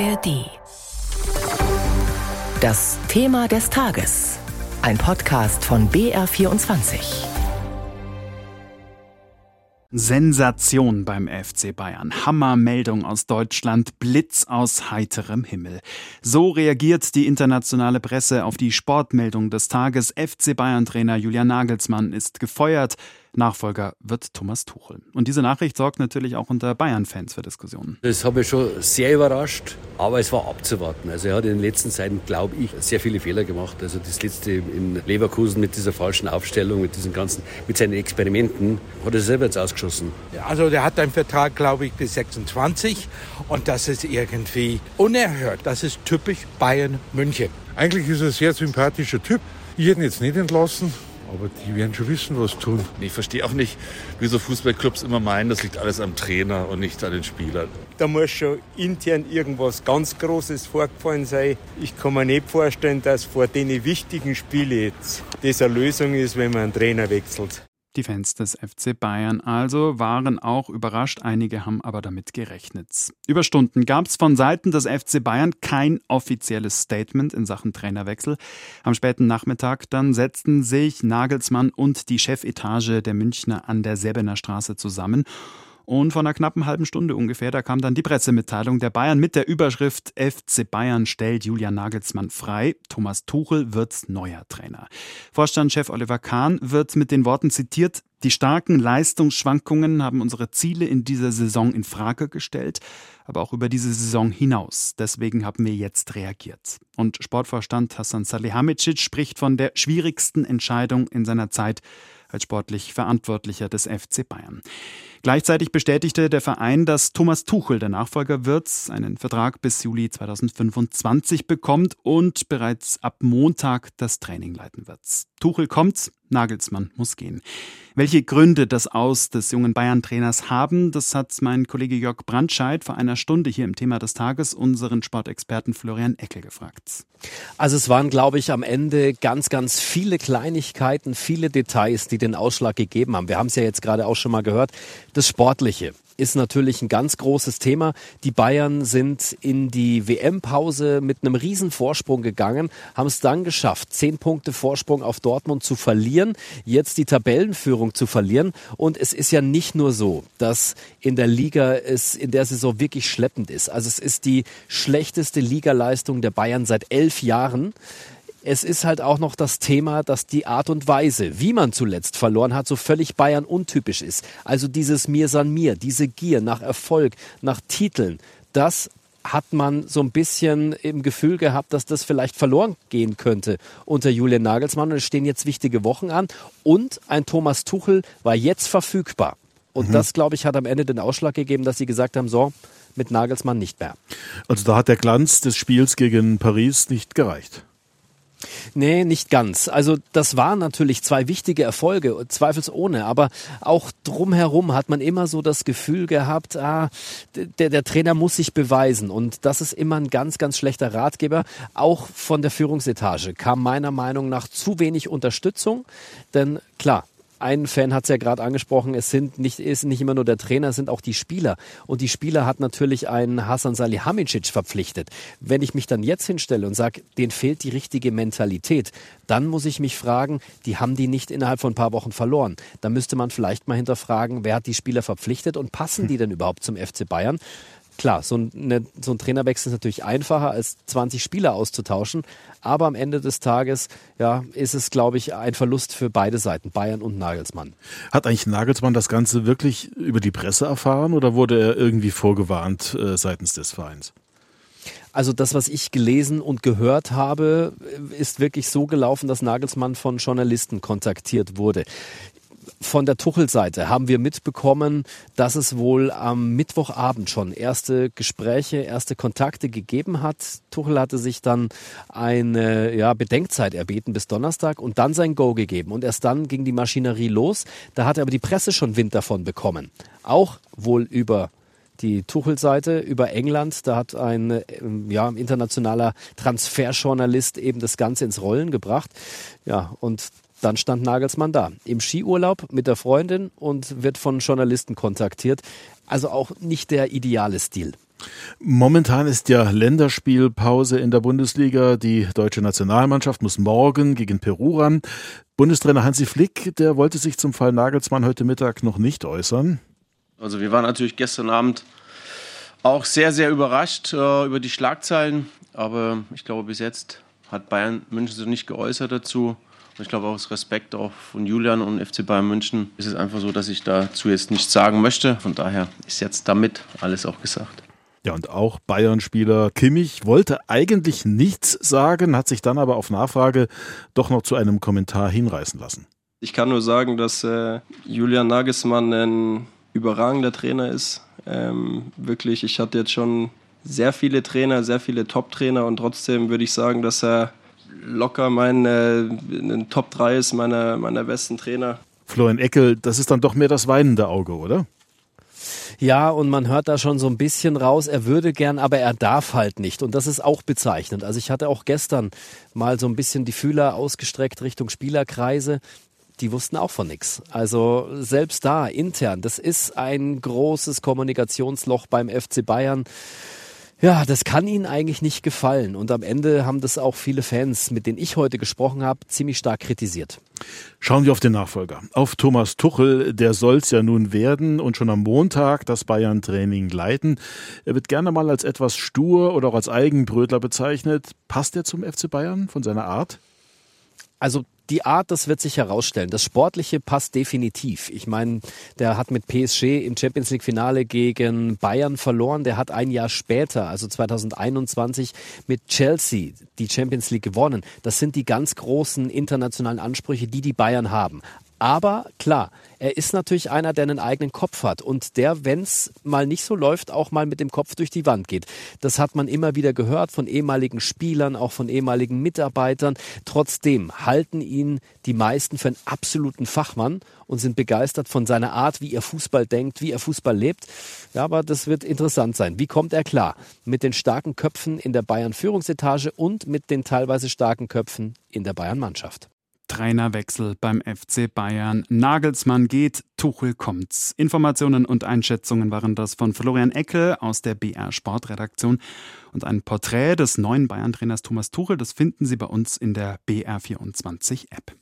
ARD. Das Thema des Tages. Ein Podcast von BR24. Sensation beim FC Bayern. Hammermeldung aus Deutschland, Blitz aus heiterem Himmel. So reagiert die internationale Presse auf die Sportmeldung des Tages. FC Bayern Trainer Julian Nagelsmann ist gefeuert. Nachfolger wird Thomas Tuchel. Und diese Nachricht sorgt natürlich auch unter Bayern-Fans für Diskussionen. Das habe ich schon sehr überrascht, aber es war abzuwarten. Also er hat in den letzten Zeiten, glaube ich, sehr viele Fehler gemacht. Also das letzte in Leverkusen mit dieser falschen Aufstellung, mit diesen ganzen, mit seinen Experimenten, hat er selber jetzt ausgeschossen. Also der hat einen Vertrag, glaube ich, bis 26 und das ist irgendwie unerhört. Das ist typisch Bayern München. Eigentlich ist er ein sehr sympathischer Typ. Ich hätte ihn jetzt nicht entlassen. Aber die werden schon wissen, was tun. Ich verstehe auch nicht, wieso Fußballclubs immer meinen, das liegt alles am Trainer und nicht an den Spielern. Da muss schon intern irgendwas ganz Großes vorgefallen sein. Ich kann mir nicht vorstellen, dass vor den wichtigen Spielen jetzt das eine Lösung ist, wenn man einen Trainer wechselt. Die Fans des FC Bayern also waren auch überrascht, einige haben aber damit gerechnet. Über Stunden gab es von Seiten des FC Bayern kein offizielles Statement in Sachen Trainerwechsel. Am späten Nachmittag dann setzten sich Nagelsmann und die Chefetage der Münchner an der Sebener Straße zusammen und von einer knappen halben Stunde ungefähr, da kam dann die Pressemitteilung der Bayern mit der Überschrift FC Bayern stellt Julian Nagelsmann frei. Thomas Tuchel wird neuer Trainer. Vorstandschef Oliver Kahn wird mit den Worten zitiert, die starken Leistungsschwankungen haben unsere Ziele in dieser Saison in Frage gestellt, aber auch über diese Saison hinaus. Deswegen haben wir jetzt reagiert. Und Sportvorstand Hassan Salihamidzic spricht von der schwierigsten Entscheidung in seiner Zeit als sportlich Verantwortlicher des FC Bayern. Gleichzeitig bestätigte der Verein, dass Thomas Tuchel der Nachfolger wird, einen Vertrag bis Juli 2025 bekommt und bereits ab Montag das Training leiten wird. Tuchel kommt, Nagelsmann muss gehen. Welche Gründe das Aus des jungen Bayern-Trainers haben, das hat mein Kollege Jörg Brandscheid vor einer Stunde hier im Thema des Tages unseren Sportexperten Florian Eckel gefragt. Also es waren, glaube ich, am Ende ganz, ganz viele Kleinigkeiten, viele Details, die den Ausschlag gegeben haben. Wir haben es ja jetzt gerade auch schon mal gehört. Das Sportliche ist natürlich ein ganz großes Thema. Die Bayern sind in die WM-Pause mit einem riesen Vorsprung gegangen, haben es dann geschafft, zehn Punkte Vorsprung auf Dortmund zu verlieren, jetzt die Tabellenführung zu verlieren. Und es ist ja nicht nur so, dass in der Liga es in der Saison wirklich schleppend ist. Also es ist die schlechteste Ligaleistung der Bayern seit elf Jahren es ist halt auch noch das Thema, dass die Art und Weise, wie man zuletzt verloren hat, so völlig Bayern untypisch ist. Also dieses Mir san mir, diese Gier nach Erfolg, nach Titeln, das hat man so ein bisschen im Gefühl gehabt, dass das vielleicht verloren gehen könnte unter Julian Nagelsmann. Und es stehen jetzt wichtige Wochen an. Und ein Thomas Tuchel war jetzt verfügbar. Und mhm. das, glaube ich, hat am Ende den Ausschlag gegeben, dass sie gesagt haben, so, mit Nagelsmann nicht mehr. Also da hat der Glanz des Spiels gegen Paris nicht gereicht. Nee, nicht ganz. Also das waren natürlich zwei wichtige Erfolge, zweifelsohne, aber auch drumherum hat man immer so das Gefühl gehabt, ah, der, der Trainer muss sich beweisen und das ist immer ein ganz, ganz schlechter Ratgeber. Auch von der Führungsetage kam meiner Meinung nach zu wenig Unterstützung, denn klar, ein Fan hat es ja gerade angesprochen, es sind nicht, ist nicht immer nur der Trainer, es sind auch die Spieler. Und die Spieler hat natürlich einen Hasan Salihamidzic verpflichtet. Wenn ich mich dann jetzt hinstelle und sage, denen fehlt die richtige Mentalität, dann muss ich mich fragen, die haben die nicht innerhalb von ein paar Wochen verloren. Da müsste man vielleicht mal hinterfragen, wer hat die Spieler verpflichtet und passen die denn überhaupt zum FC Bayern? Klar, so ein, ne, so ein Trainerwechsel ist natürlich einfacher, als 20 Spieler auszutauschen. Aber am Ende des Tages ja, ist es, glaube ich, ein Verlust für beide Seiten, Bayern und Nagelsmann. Hat eigentlich Nagelsmann das Ganze wirklich über die Presse erfahren oder wurde er irgendwie vorgewarnt äh, seitens des Vereins? Also das, was ich gelesen und gehört habe, ist wirklich so gelaufen, dass Nagelsmann von Journalisten kontaktiert wurde von der Tuchel-Seite haben wir mitbekommen, dass es wohl am Mittwochabend schon erste Gespräche, erste Kontakte gegeben hat. Tuchel hatte sich dann eine ja, Bedenkzeit erbeten bis Donnerstag und dann sein Go gegeben. Und erst dann ging die Maschinerie los. Da hat aber die Presse schon Wind davon bekommen. Auch wohl über die Tuchel-Seite über England. Da hat ein ja, internationaler Transferjournalist eben das Ganze ins Rollen gebracht. Ja, und dann stand Nagelsmann da, im Skiurlaub mit der Freundin und wird von Journalisten kontaktiert. Also auch nicht der ideale Stil. Momentan ist ja Länderspielpause in der Bundesliga. Die deutsche Nationalmannschaft muss morgen gegen Peru ran. Bundestrainer Hansi Flick, der wollte sich zum Fall Nagelsmann heute Mittag noch nicht äußern. Also wir waren natürlich gestern Abend auch sehr, sehr überrascht äh, über die Schlagzeilen. Aber ich glaube, bis jetzt hat Bayern München sich nicht geäußert dazu. Und ich glaube auch aus Respekt auch von Julian und FC Bayern München ist es einfach so, dass ich dazu jetzt nichts sagen möchte. Von daher ist jetzt damit alles auch gesagt. Ja, und auch Bayern-Spieler Kimmich wollte eigentlich nichts sagen, hat sich dann aber auf Nachfrage doch noch zu einem Kommentar hinreißen lassen. Ich kann nur sagen, dass äh, Julian Nagelsmann ein überragender Trainer ist. Ähm, wirklich, ich hatte jetzt schon sehr viele Trainer, sehr viele Top-Trainer und trotzdem würde ich sagen, dass er locker mein äh, Top 3 ist meiner, meiner besten Trainer. Florian Eckel, das ist dann doch mehr das weinende Auge, oder? Ja, und man hört da schon so ein bisschen raus, er würde gern, aber er darf halt nicht. Und das ist auch bezeichnend. Also ich hatte auch gestern mal so ein bisschen die Fühler ausgestreckt Richtung Spielerkreise die wussten auch von nichts. Also selbst da intern, das ist ein großes Kommunikationsloch beim FC Bayern. Ja, das kann ihnen eigentlich nicht gefallen. Und am Ende haben das auch viele Fans, mit denen ich heute gesprochen habe, ziemlich stark kritisiert. Schauen wir auf den Nachfolger, auf Thomas Tuchel. Der soll es ja nun werden und schon am Montag das Bayern-Training leiten. Er wird gerne mal als etwas stur oder auch als Eigenbrötler bezeichnet. Passt er zum FC Bayern von seiner Art? Also die Art, das wird sich herausstellen. Das Sportliche passt definitiv. Ich meine, der hat mit PSG im Champions League Finale gegen Bayern verloren. Der hat ein Jahr später, also 2021, mit Chelsea die Champions League gewonnen. Das sind die ganz großen internationalen Ansprüche, die die Bayern haben. Aber klar, er ist natürlich einer, der einen eigenen Kopf hat und der, wenn es mal nicht so läuft, auch mal mit dem Kopf durch die Wand geht. Das hat man immer wieder gehört von ehemaligen Spielern, auch von ehemaligen Mitarbeitern. Trotzdem halten ihn die meisten für einen absoluten Fachmann und sind begeistert von seiner Art, wie er Fußball denkt, wie er Fußball lebt. Ja, aber das wird interessant sein. Wie kommt er klar mit den starken Köpfen in der Bayern Führungsetage und mit den teilweise starken Köpfen in der Bayern Mannschaft? Trainerwechsel beim FC Bayern. Nagelsmann geht, Tuchel kommt's. Informationen und Einschätzungen waren das von Florian Eckel aus der BR Sportredaktion. Und ein Porträt des neuen Bayern-Trainers Thomas Tuchel, das finden Sie bei uns in der BR24 App.